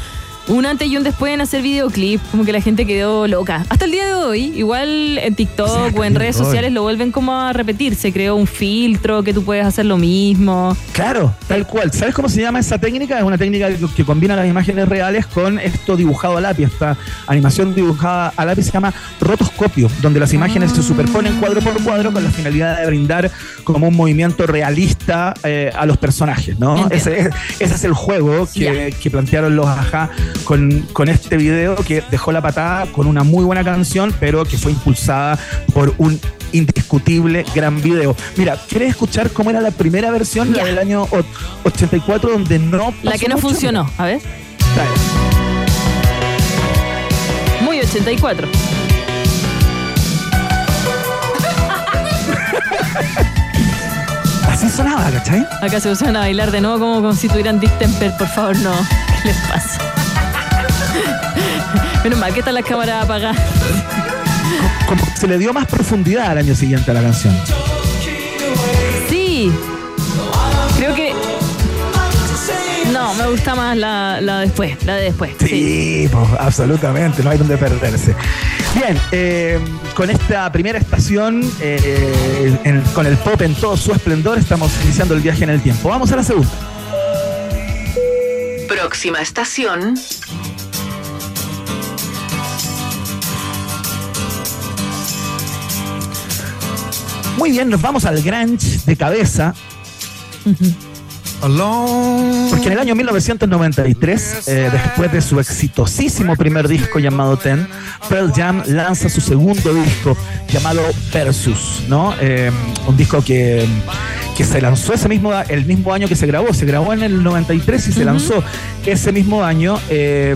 un antes y un después en hacer videoclip, como que la gente quedó loca. Hasta el día de hoy, igual en TikTok o en redes sociales lo vuelven como a repetir, se creó un filtro que tú puedes hacer lo mismo. Claro, tal cual. ¿Sabes cómo se llama esa técnica? Es una técnica que, que combina las imágenes reales con esto dibujado a lápiz. Esta animación dibujada a lápiz se llama rotoscopio, donde las imágenes se superponen cuadro por cuadro con la finalidad de brindar como un movimiento realista eh, a los personajes, ¿no? Entiendo. Ese es, ese es el juego que, que plantearon los Ajá con, con este video que dejó la patada con una muy buena canción, pero que fue impulsada por un indiscutible gran video. Mira, ¿quieres escuchar cómo era la primera versión, la del año o- 84, donde no La que no mucho? funcionó, a ver. Dale. Muy 84. Así sonaba, ¿cachai? Acá se pusieron a bailar de nuevo como, tuvieran distemper, por favor, no. ¿Qué les pasa? Menos mal que están las cámaras apagadas. Como se le dio más profundidad al año siguiente a la canción. Sí. Creo que. No, me gusta más la, la después, la de después. Sí. Pues, absolutamente, no hay donde perderse. Bien, eh, con esta primera estación, eh, con el pop en todo su esplendor, estamos iniciando el viaje en el tiempo. Vamos a la segunda. Próxima estación, Muy bien, nos vamos al grunge de cabeza. Porque en el año 1993, eh, después de su exitosísimo primer disco llamado Ten, Pearl Jam lanza su segundo disco llamado Versus, ¿no? Eh, un disco que, que se lanzó ese mismo, el mismo año que se grabó. Se grabó en el 93 y se lanzó ese mismo año. eh,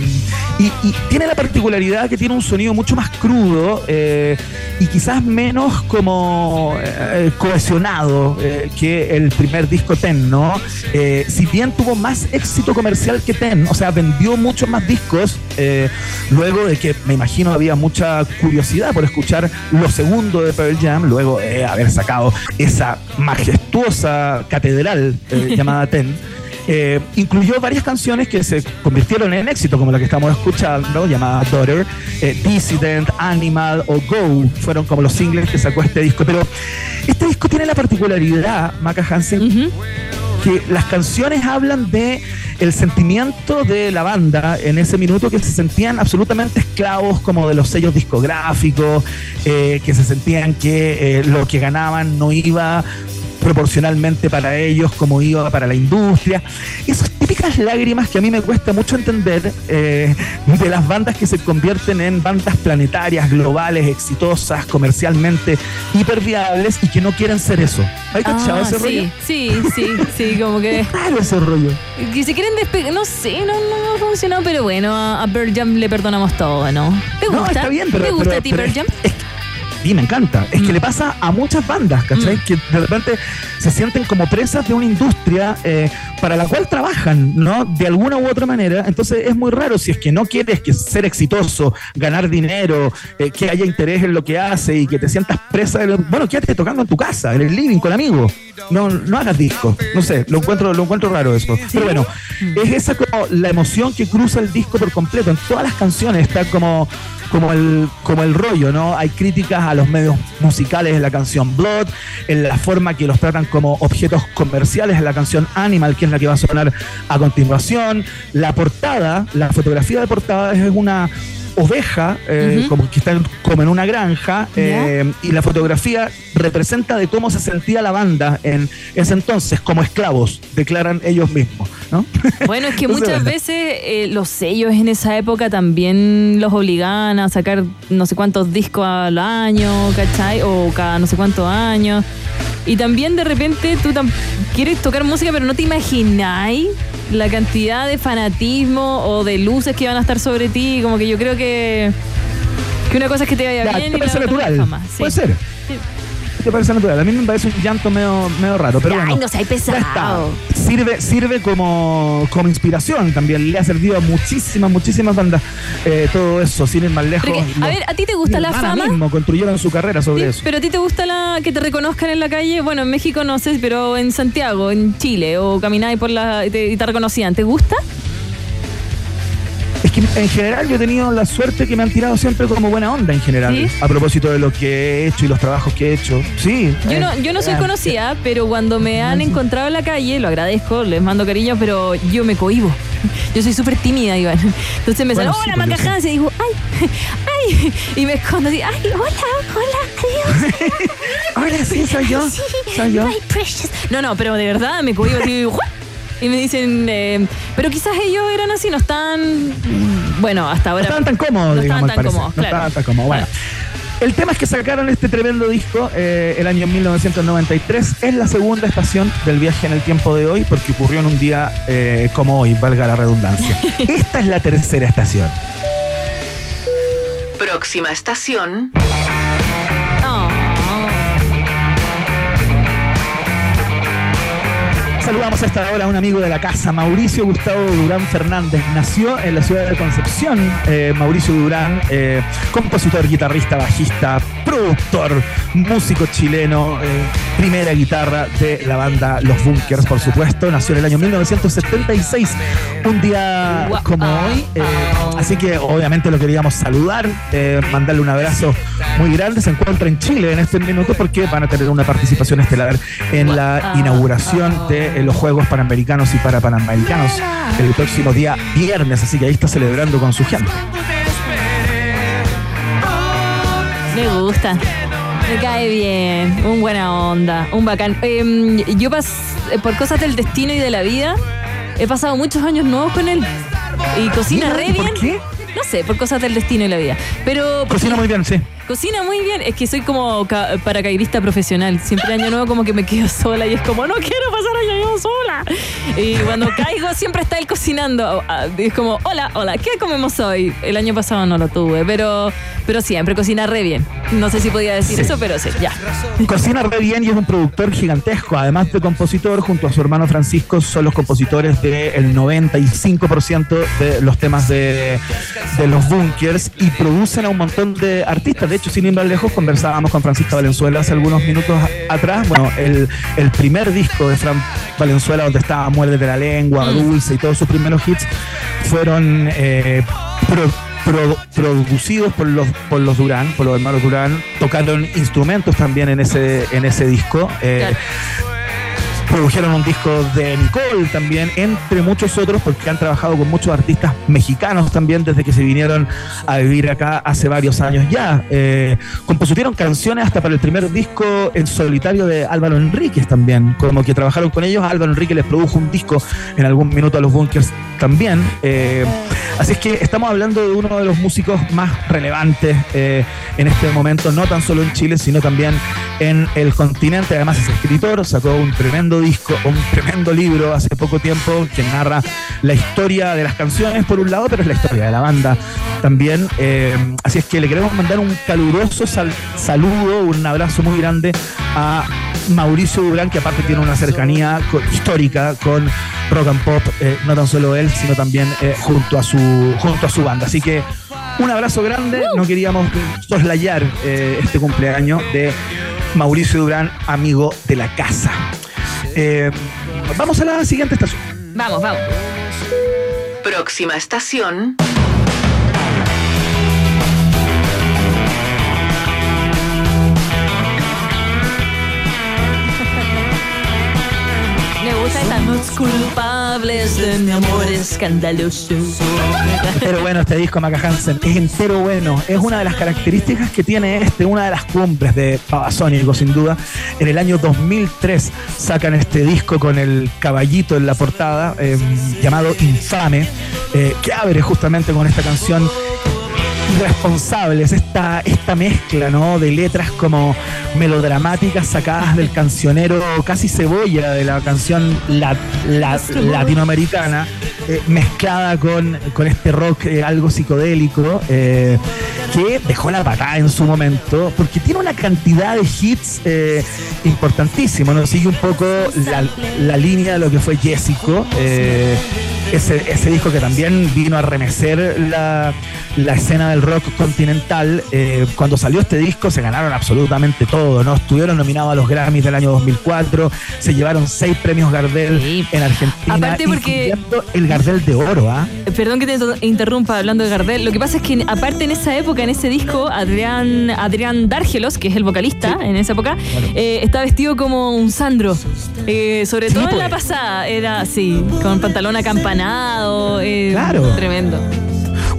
y, y tiene la particularidad que tiene un sonido mucho más crudo eh, y quizás menos como eh, cohesionado eh, que el primer disco Ten, ¿no? Eh, si bien tuvo más éxito comercial que Ten, o sea, vendió muchos más discos, eh, luego de que me imagino había mucha curiosidad por escuchar lo segundo de Pearl Jam, luego de haber sacado esa majestuosa catedral eh, llamada Ten. Eh, incluyó varias canciones que se convirtieron en éxito, como la que estamos escuchando, llamada Daughter, eh, Dissident, Animal o Go, fueron como los singles que sacó este disco. Pero este disco tiene la particularidad, Maca Hansen, que las canciones hablan de el sentimiento de la banda en ese minuto que se sentían absolutamente esclavos como de los sellos discográficos, eh, que se sentían que eh, lo que ganaban no iba proporcionalmente para ellos como iba para la industria. Esas típicas lágrimas que a mí me cuesta mucho entender eh, de las bandas que se convierten en bandas planetarias, globales, exitosas, comercialmente hiperviables y que no quieren ser eso. ¿Hay cachado Ah, ese rollo? sí, sí, sí, sí, como que. Claro, ese rollo. Que se quieren despegar, no sé, no, no ha funcionado, pero bueno, a, Pearl Jam le perdonamos todo, ¿no? ¿Te No, gusta? está bien, pero- ¿Te gusta pero- a ti pero Pearl es- Jam? Sí, me encanta. Es que le pasa a muchas bandas, ¿cachai? Que de repente se sienten como presas de una industria eh, para la cual trabajan, ¿no? De alguna u otra manera. Entonces es muy raro si es que no quieres que ser exitoso, ganar dinero, eh, que haya interés en lo que hace y que te sientas presa. de lo- Bueno, quédate tocando en tu casa, en el living con amigos. No, no hagas disco. No sé, lo encuentro, lo encuentro raro eso. Pero bueno, es esa como la emoción que cruza el disco por completo. En todas las canciones está como como el, como el rollo, ¿no? Hay críticas a los medios musicales en la canción Blood, en la forma que los tratan como objetos comerciales en la canción Animal, que es la que va a sonar a continuación. La portada, la fotografía de portada es una oveja, eh, como que está como en una granja, eh, y la fotografía representa de cómo se sentía la banda en ese entonces, como esclavos, declaran ellos mismos, ¿no? Bueno, es que Entonces, muchas veces eh, los sellos en esa época también los obligaban a sacar no sé cuántos discos al año, ¿cachai? O cada no sé cuántos años. Y también de repente tú quieres tocar música, pero no te imagináis la cantidad de fanatismo o de luces que van a estar sobre ti. Como que yo creo que, que una cosa es que te vaya Ya, bien y la otra jamás. Sí. Puede ser. Te parece natural. A mí me parece un llanto medio, medio raro, pero Ay, bueno. no seas ya está. pesado. Sirve, sirve como, como inspiración también. Le ha servido a muchísimas, muchísimas bandas eh, todo eso, sin ir más lejos. Que- a Los ver, ¿a ti te gusta la fama? mismo construyeron su carrera sobre Sí, eso. Pero a ti te gusta la que te reconozcan en la calle, bueno, en México no sé, pero en Santiago, en Chile, o camináis por la y te, y te reconocían, ¿te gusta? Que en general yo he tenido la suerte que me han tirado siempre como buena onda en general. ¿Sí? A propósito de lo que he hecho y los trabajos que he hecho. Sí. Yo eh, no, yo no soy eh, conocida, pero cuando me han encontrado en la calle, lo agradezco, les mando cariño, pero yo me cohibo. Yo soy súper tímida, Iván. Entonces me Bueno, sale, sí, hola, pues Hansen", y digo, ay, ay, y me escondo así, ay, hola, hola, adiós. Hola, sí, soy yo. Soy yo. Precious. No, no, pero de verdad me cohibo así. Y me dicen, eh, pero quizás ellos eran así, no están, bueno, hasta No ahora. estaban tan cómodos, No digamos, estaban tan cómodos, No claro. estaban tan cómodos. Bueno. El tema es que sacaron este tremendo disco eh, el año 1993. Es la segunda estación del viaje en el tiempo de hoy porque ocurrió en un día eh, como hoy, valga la redundancia. Esta es la tercera estación. Próxima estación. Saludamos a esta hora a un amigo de la casa, Mauricio Gustavo Durán Fernández. Nació en la ciudad de Concepción. eh, Mauricio Durán, eh, compositor, guitarrista, bajista, productor, músico chileno, eh, primera guitarra de la banda Los Bunkers, por supuesto. Nació en el año 1976, un día como hoy. eh, así que obviamente lo queríamos saludar, eh, mandarle un abrazo muy grande. Se encuentra en Chile en este minuto porque van a tener una participación estelar en la inauguración de los Juegos Panamericanos y para Panamericanos el próximo día viernes. Así que ahí está celebrando con su gente. Me gusta. Me cae bien. Un buena onda. Un bacán. Em, yo pas, eh, por cosas del destino y de la vida, he pasado muchos años nuevos con él. Y cocina Mira, re ¿y por bien. qué? No sé, por cosas del destino y la vida. Pero. Cocina muy bien, sí. Cocina muy bien. Es que soy como ca- paracaidista profesional. Siempre año nuevo como que me quedo sola y es como, no quiero pasar año nuevo sola. Y cuando caigo siempre está él cocinando. Ah, Es como, hola, hola, ¿qué comemos hoy? El año pasado no lo tuve, pero, pero siempre cocina re bien. No sé si podía decir Sí. eso, pero sí, ya. Cocina re bien y es un productor gigantesco. Además de compositor, junto a su hermano Francisco, son los compositores del 95% de los temas de, de los bunkers y producen a un montón de artistas. De hecho, sin ir más lejos, conversábamos con Francisca Valenzuela hace algunos minutos atrás. Bueno, el, el primer disco de Fran Valenzuela, donde estaba Muérdete la lengua, Dulce y todos sus primeros hits, fueron eh, pro- pro- producidos por los, por los Durán, por los hermanos Durán. Tocaron instrumentos también en ese, en ese disco. Eh, Produjeron un disco de Nicole también, entre muchos otros, porque han trabajado con muchos artistas mexicanos también desde que se vinieron a vivir acá hace varios años ya. Eh, compusieron canciones hasta para el primer disco en solitario de Álvaro Enríquez también, como que trabajaron con ellos. Álvaro Enríquez les produjo un disco en algún minuto a los Bunkers también. Eh, así es que estamos hablando de uno de los músicos más relevantes eh, en este momento, no tan solo en Chile, sino también en el continente. Además es escritor, sacó un tremendo disco, un tremendo libro hace poco tiempo que narra la historia de las canciones por un lado, pero es la historia de la banda también. Eh, así es que le queremos mandar un caluroso sal- saludo, un abrazo muy grande a Mauricio Durán, que aparte tiene una cercanía histórica con rock and pop, eh, no tan solo él, sino también eh, junto, a su, junto a su banda. Así que un abrazo grande, no queríamos soslayar este cumpleaños de Mauricio Durán, amigo de la casa. Eh, vamos a la siguiente estación. Vamos, vamos. Próxima estación. Me gusta esta. Los culpables de mi amor escandaloso. Pero bueno, este disco Maca Hansen es entero bueno. Es una de las características que tiene este, una de las cumbres de Babasónico, sin duda. En el año 2003 sacan este disco con el caballito en la portada, eh, llamado Infame, eh, que abre justamente con esta canción irresponsables, esta, esta mezcla ¿no? de letras como melodramáticas sacadas del cancionero casi cebolla de la canción la- la- latinoamericana, eh, mezclada con, con este rock eh, algo psicodélico, eh, que dejó la patada en su momento, porque tiene una cantidad de hits importantísimos, ¿no? sigue un poco la, la línea de lo que fue Jessico. Eh, ese, ese disco que también vino a remecer la, la escena del rock continental. Eh, cuando salió este disco se ganaron absolutamente todo, ¿no? Estuvieron nominados a los Grammys del año 2004, se llevaron seis premios Gardel en Argentina, Aparte porque- el Gardel de oro, ¿ah? Perdón que te interrumpa hablando de Gardel. Lo que pasa es que aparte en esa época, en ese disco, Adrián, Adrián Dárgelos, que es el vocalista en esa época, eh, está vestido como un Sandro. Eh, sobre todo en la pues. pasada, era así, con pantalón acampanado. Eh, Claro. Tremendo.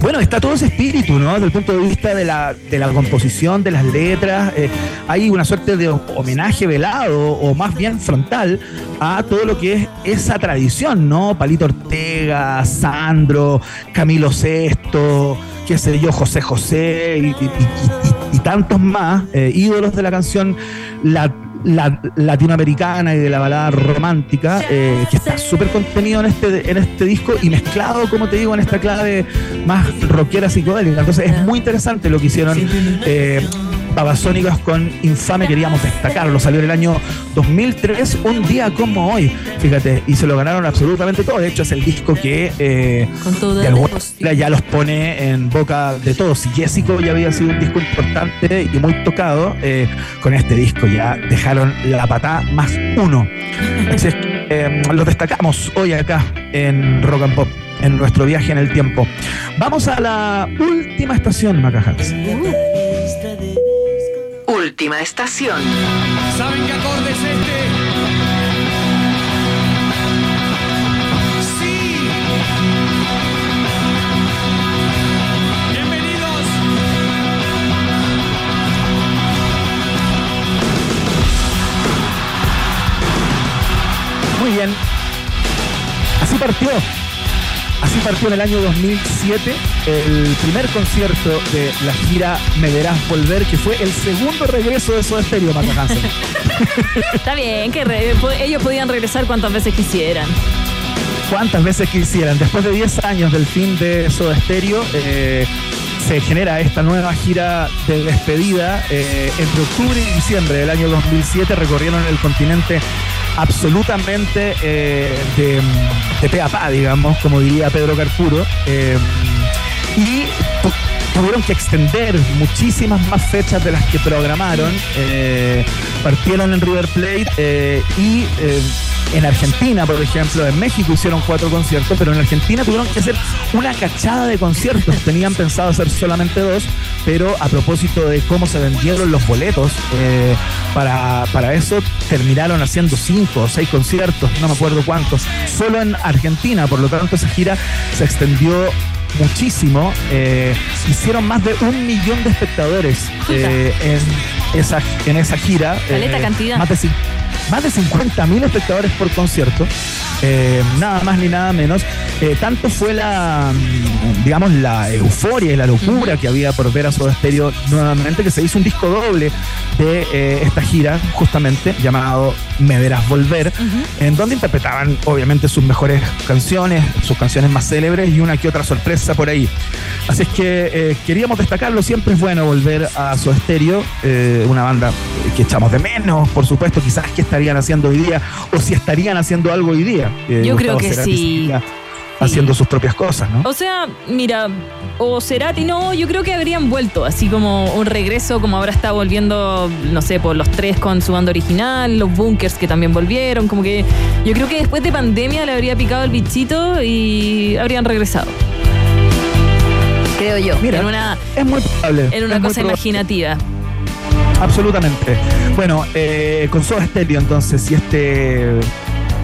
Bueno, está todo ese espíritu, ¿no? Desde el punto de vista de la, de la composición, de las letras. eh, hay una suerte de homenaje velado, o más bien frontal, a todo lo que es esa tradición, ¿no? Palito Ortega, Sandro, Camilo Sesto, qué sé yo, José José y, y- y- y- y tantos más, eh, ídolos de la canción la- la- latinoamericana y de la balada romántica, eh, que está súper contenido en este, en este disco y mezclado, como te digo, en esta clave más rockera psicodélica. Entonces es muy interesante lo que hicieron. eh, Babasónicos con Infame queríamos destacarlo. Salió en el año 2003, un día como hoy, fíjate, y se lo ganaron absolutamente todo. De hecho, es el disco que eh, Con todo de ya los pone en boca de todos. Si Jessico ya había sido un disco importante y muy tocado, eh, con este disco ya dejaron la patada más uno. Así es que eh, lo destacamos hoy acá en Rock and Pop, en nuestro viaje en el tiempo. Vamos a la última estación, Macajans. Última estación. ¿Saben qué acorde es este? Sí. Bienvenidos. Muy bien. Así partió. Así partió en el año 2007 el primer concierto de la gira Me Verás Volver, que fue el segundo regreso de Soda Stereo, Maca Hansen. Está bien, que re- ellos podían regresar cuantas veces quisieran. cuantas veces quisieran. Después de 10 años del fin de Soda Stereo, eh, se genera esta nueva gira de despedida. eh, entre octubre y diciembre del año 2007 recorrieron el continente absolutamente eh, de, de pe a pa, digamos, como diría Pedro Carpuro. eh, y tu- tuvieron que extender muchísimas más fechas de las que programaron. eh, partieron en River Plate y en Argentina, por ejemplo, en México hicieron cuatro conciertos, pero en Argentina tuvieron que hacer una cachada de conciertos. Tenían pensado hacer solamente dos, pero a propósito de cómo se vendieron los boletos, eh, para, para eso terminaron haciendo cinco o seis conciertos, no me acuerdo cuántos, solo en Argentina. Por lo tanto, esa gira se extendió muchísimo. eh, hicieron más de un millón de espectadores eh, en, esa, en esa gira. Caleta cantidad. Más de, más de 50 mil espectadores por concierto. eh, nada más ni nada menos. Eh, tanto fue la, mm, digamos, la euforia y la locura que había por ver a Soda Stereo nuevamente que se hizo un disco doble de eh, esta gira, justamente llamado Me Verás Volver, en donde interpretaban obviamente sus mejores canciones, sus canciones más célebres y una que otra sorpresa por ahí. Así es que queríamos destacarlo, siempre es bueno volver a Soda Stereo, una banda que echamos de menos, por supuesto, quizás qué estarían haciendo hoy día o si estarían haciendo algo hoy día. Eh, Yo creo Gustavo que Cerati sí. Haciendo sus propias cosas, ¿no? O sea, mira, o Cerati no, yo creo que habrían vuelto, así como un regreso, como ahora está volviendo, no sé, por los tres con su banda original, los bunkers que también volvieron, como que yo creo que después de pandemia le habría picado el bichito y habrían regresado. Creo yo, Mira, en una, es muy probable. en una cosa imaginativa. Absolutamente. Bueno, eh, con Soda Stereo entonces, y este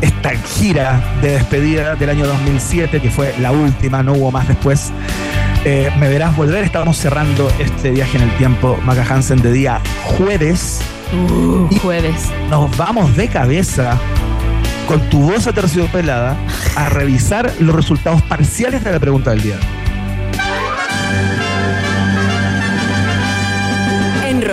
esta gira de despedida del año 2007, que fue la última, no hubo más después, eh, me verás volver. Estábamos cerrando este viaje en el tiempo, Maca Hansen, de día jueves. Uh, jueves. Nos vamos de cabeza con tu voz aterciopelada a revisar los resultados parciales de la pregunta del día.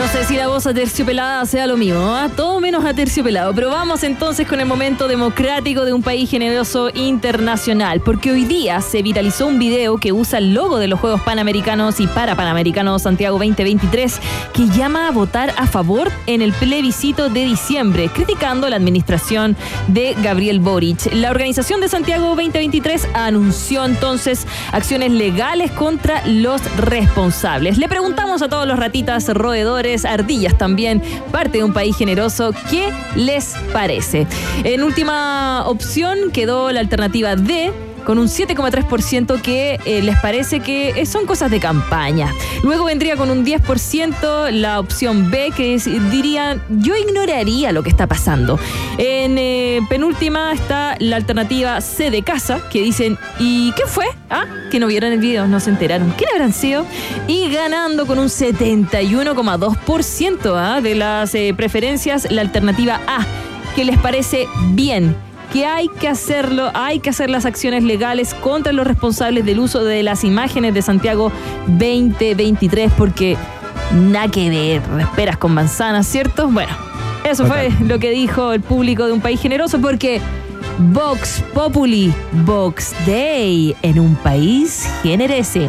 No sé si la voz aterciopelada sea lo mismo, ¿ah? todo menos aterciopelado. Pero vamos entonces con el momento democrático de un país generoso internacional, porque hoy día se viralizó un video que usa el logo de los Juegos Panamericanos y para Panamericanos Santiago 2023, que llama a votar a favor en el plebiscito de diciembre, criticando la administración de Gabriel Boric. La organización de Santiago 2023 anunció entonces acciones legales contra los responsables. Le preguntamos a todos los ratitas roedores, ardillas también, parte de un país generoso, ¿qué les parece? En última opción quedó la alternativa D con un 7,3% que eh, les parece que eh, son cosas de campaña. Luego vendría con un 10% la opción B, que es- dirían, yo ignoraría lo que está pasando. En eh, penúltima está la alternativa C de casa, que dicen, ¿y qué fue? ¿Ah? Que no vieron el video, no se enteraron. ¿Quién habrán sido? Y ganando con un 71,2% ¿ah? de las preferencias, la alternativa A, que les parece bien que hay que hacerlo, hay que hacer las acciones legales contra los responsables del uso de las imágenes de Santiago 2023 porque nada que ver, esperas con manzanas, ¿cierto? Bueno, eso fue lo que dijo el público de un país generoso porque Vox Populi, Vox Day en un país generese.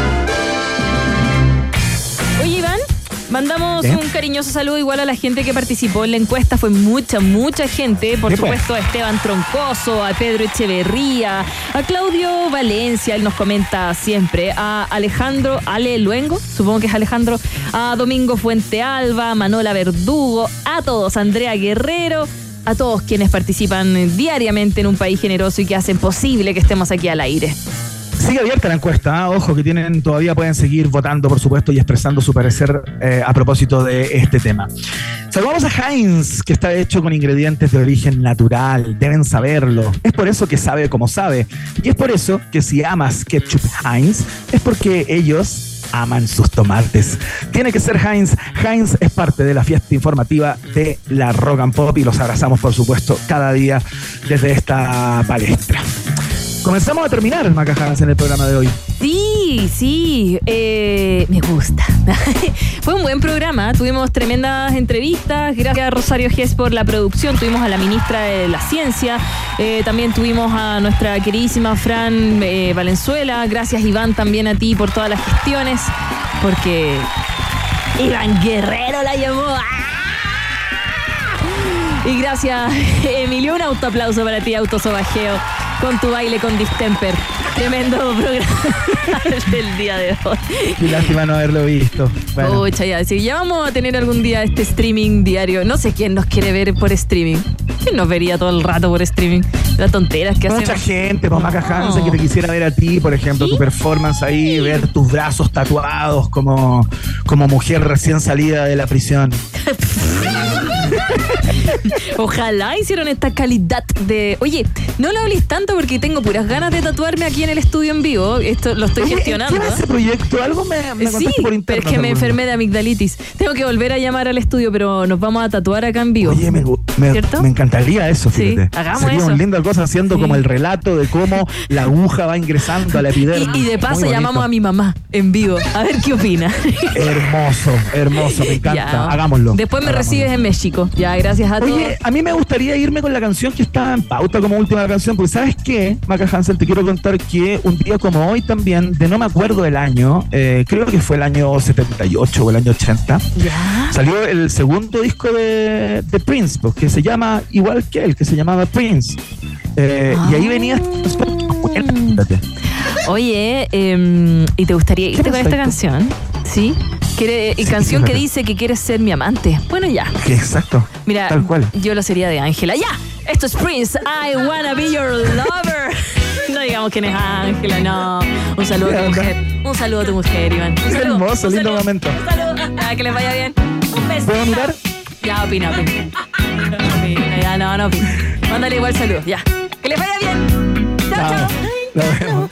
Mandamos ¿Qué? un cariñoso saludo igual a la gente que participó en la encuesta. Fue mucha, mucha gente. Por ¿Qué fue? supuesto, a Esteban Troncoso, a Pedro Echeverría, a Claudio Valencia, él nos comenta siempre, a Alejandro Ale Luengo, supongo que es Alejandro, a Domingo Fuente Alba, a Manola Verdugo, a todos, Andrea Guerrero. A todos quienes participan diariamente en un país generoso y que hacen posible que estemos aquí al aire. Sigue abierta la encuesta, ¿ah? ojo que tienen todavía pueden seguir votando, por supuesto, y expresando su parecer eh, a propósito de este tema. Saludamos a Heinz, que está hecho con ingredientes de origen natural, deben saberlo. Es por eso que sabe como sabe. Y es por eso que si amas ketchup Heinz, es porque ellos aman sus tomates. Tiene que ser Heinz. Heinz es parte de la fiesta informativa de la Rock and Pop y los abrazamos, por supuesto, cada día desde esta palestra. Comenzamos a terminar, Maca Heinz, en el programa de hoy. Sí, sí, eh, me gusta. Fue un buen programa, tuvimos tremendas entrevistas, gracias a Rosario Gess por la producción, tuvimos a la ministra de la Ciencia, eh, también tuvimos a nuestra queridísima Fran eh, Valenzuela, gracias Iván también a ti por todas las gestiones, porque Iván Guerrero la llamó. ¡Ah! Y gracias, Emilio, un autoaplauso para ti, autosobajeo, con tu baile con distemper. Tremendo programa del día de hoy. Qué lástima no haberlo visto. Bueno. Ya, si ya vamos a tener algún día este streaming diario. No sé quién nos quiere ver por streaming. ¿Quién nos vería todo el rato por streaming? Las tonteras que Mucha hacemos. gente, pues Maca Hansen, que te quisiera ver a ti, por ejemplo, tu performance ahí, ver tus brazos tatuados como, como mujer recién salida de la prisión. Ojalá hicieron esta calidad de. Oye, no lo hables tanto porque tengo puras ganas de tatuarme aquí en el estudio en vivo. Esto lo estoy Oye, gestionando. ¿qué ese proyecto? Algo me, me Sí, por interno. pero es que me enfermé de amigdalitis. Tengo que volver a llamar al estudio, pero nos vamos a tatuar acá en vivo. Oye, me, me- ¿Cierto? me encantaría eso, Sí, fíjate. hagamos Sería eso. una linda cosa haciendo Sí. como el relato de cómo la aguja va ingresando a la epidermis. Y, y de paso llamamos a mi mamá en vivo. A ver qué opina. Hermoso, hermoso, me encanta. Ya. Hagámoslo. Después me Hagámoslo. recibes en México. Ya, gracias a todos. Oye, a mí me gustaría irme con la canción que está en pauta como última canción, porque ¿sabes qué, Maca Hansen? Te quiero contar que un día como hoy también, de no me acuerdo del año, eh, creo que fue el año 78 o el año 80, salió el segundo disco de, de Prince, pues, que se llama igual que él, que se llamaba Prince. Eh, Y ahí venía... Fíjate. Oye, em, ¿y te gustaría irte con esta canción? ¿Sí? Quiere, y Sí, canción que dice que quieres ser mi amante. Bueno, ya. Exacto. Mira, Tal cual. yo lo sería de Ángela. ¡Ya! Esto es Prince. I wanna be your lover. No digamos quién es Ángela, no. Un saludo a tu mujer. Un saludo a tu mujer, Iván. Un saludo. hermoso, un lindo saludo, momento. Un saludo. Que les vaya bien. Un beso. ¿Puedo mirar? Ya, opina, opina. Opina, ya, no, no opina. Mándale igual saludos, ya. Que les vaya bien. Chao, chao. Nos vemos.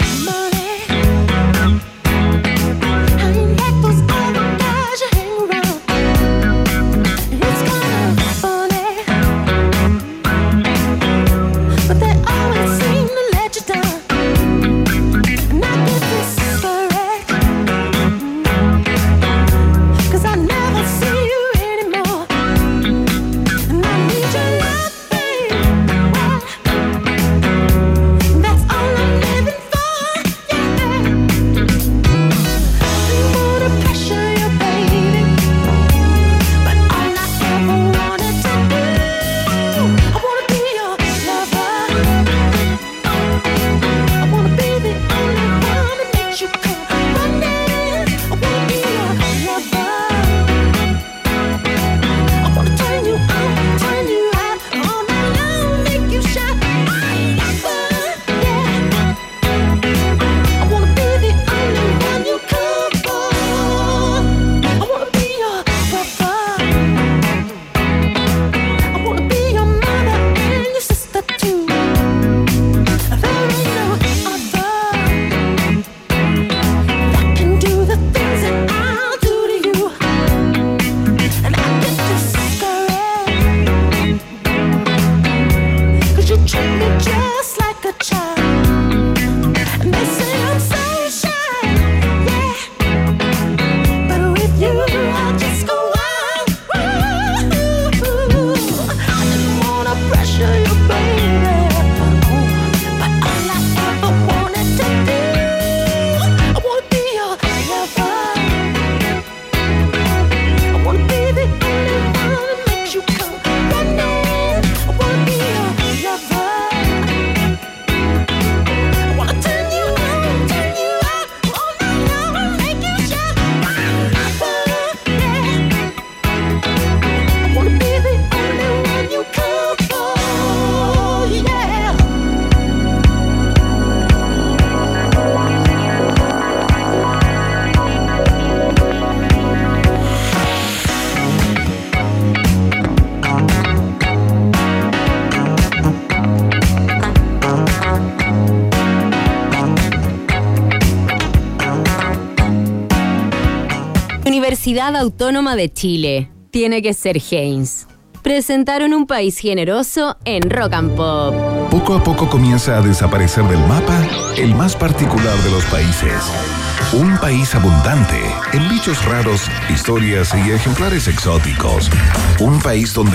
Universidad Autónoma de Chile. Tiene que ser Haynes. Presentaron un país generoso en Rock and Pop. Poco a poco comienza a desaparecer del mapa el más particular de los países. Un país abundante en bichos raros, historias y ejemplares exóticos. Un país donde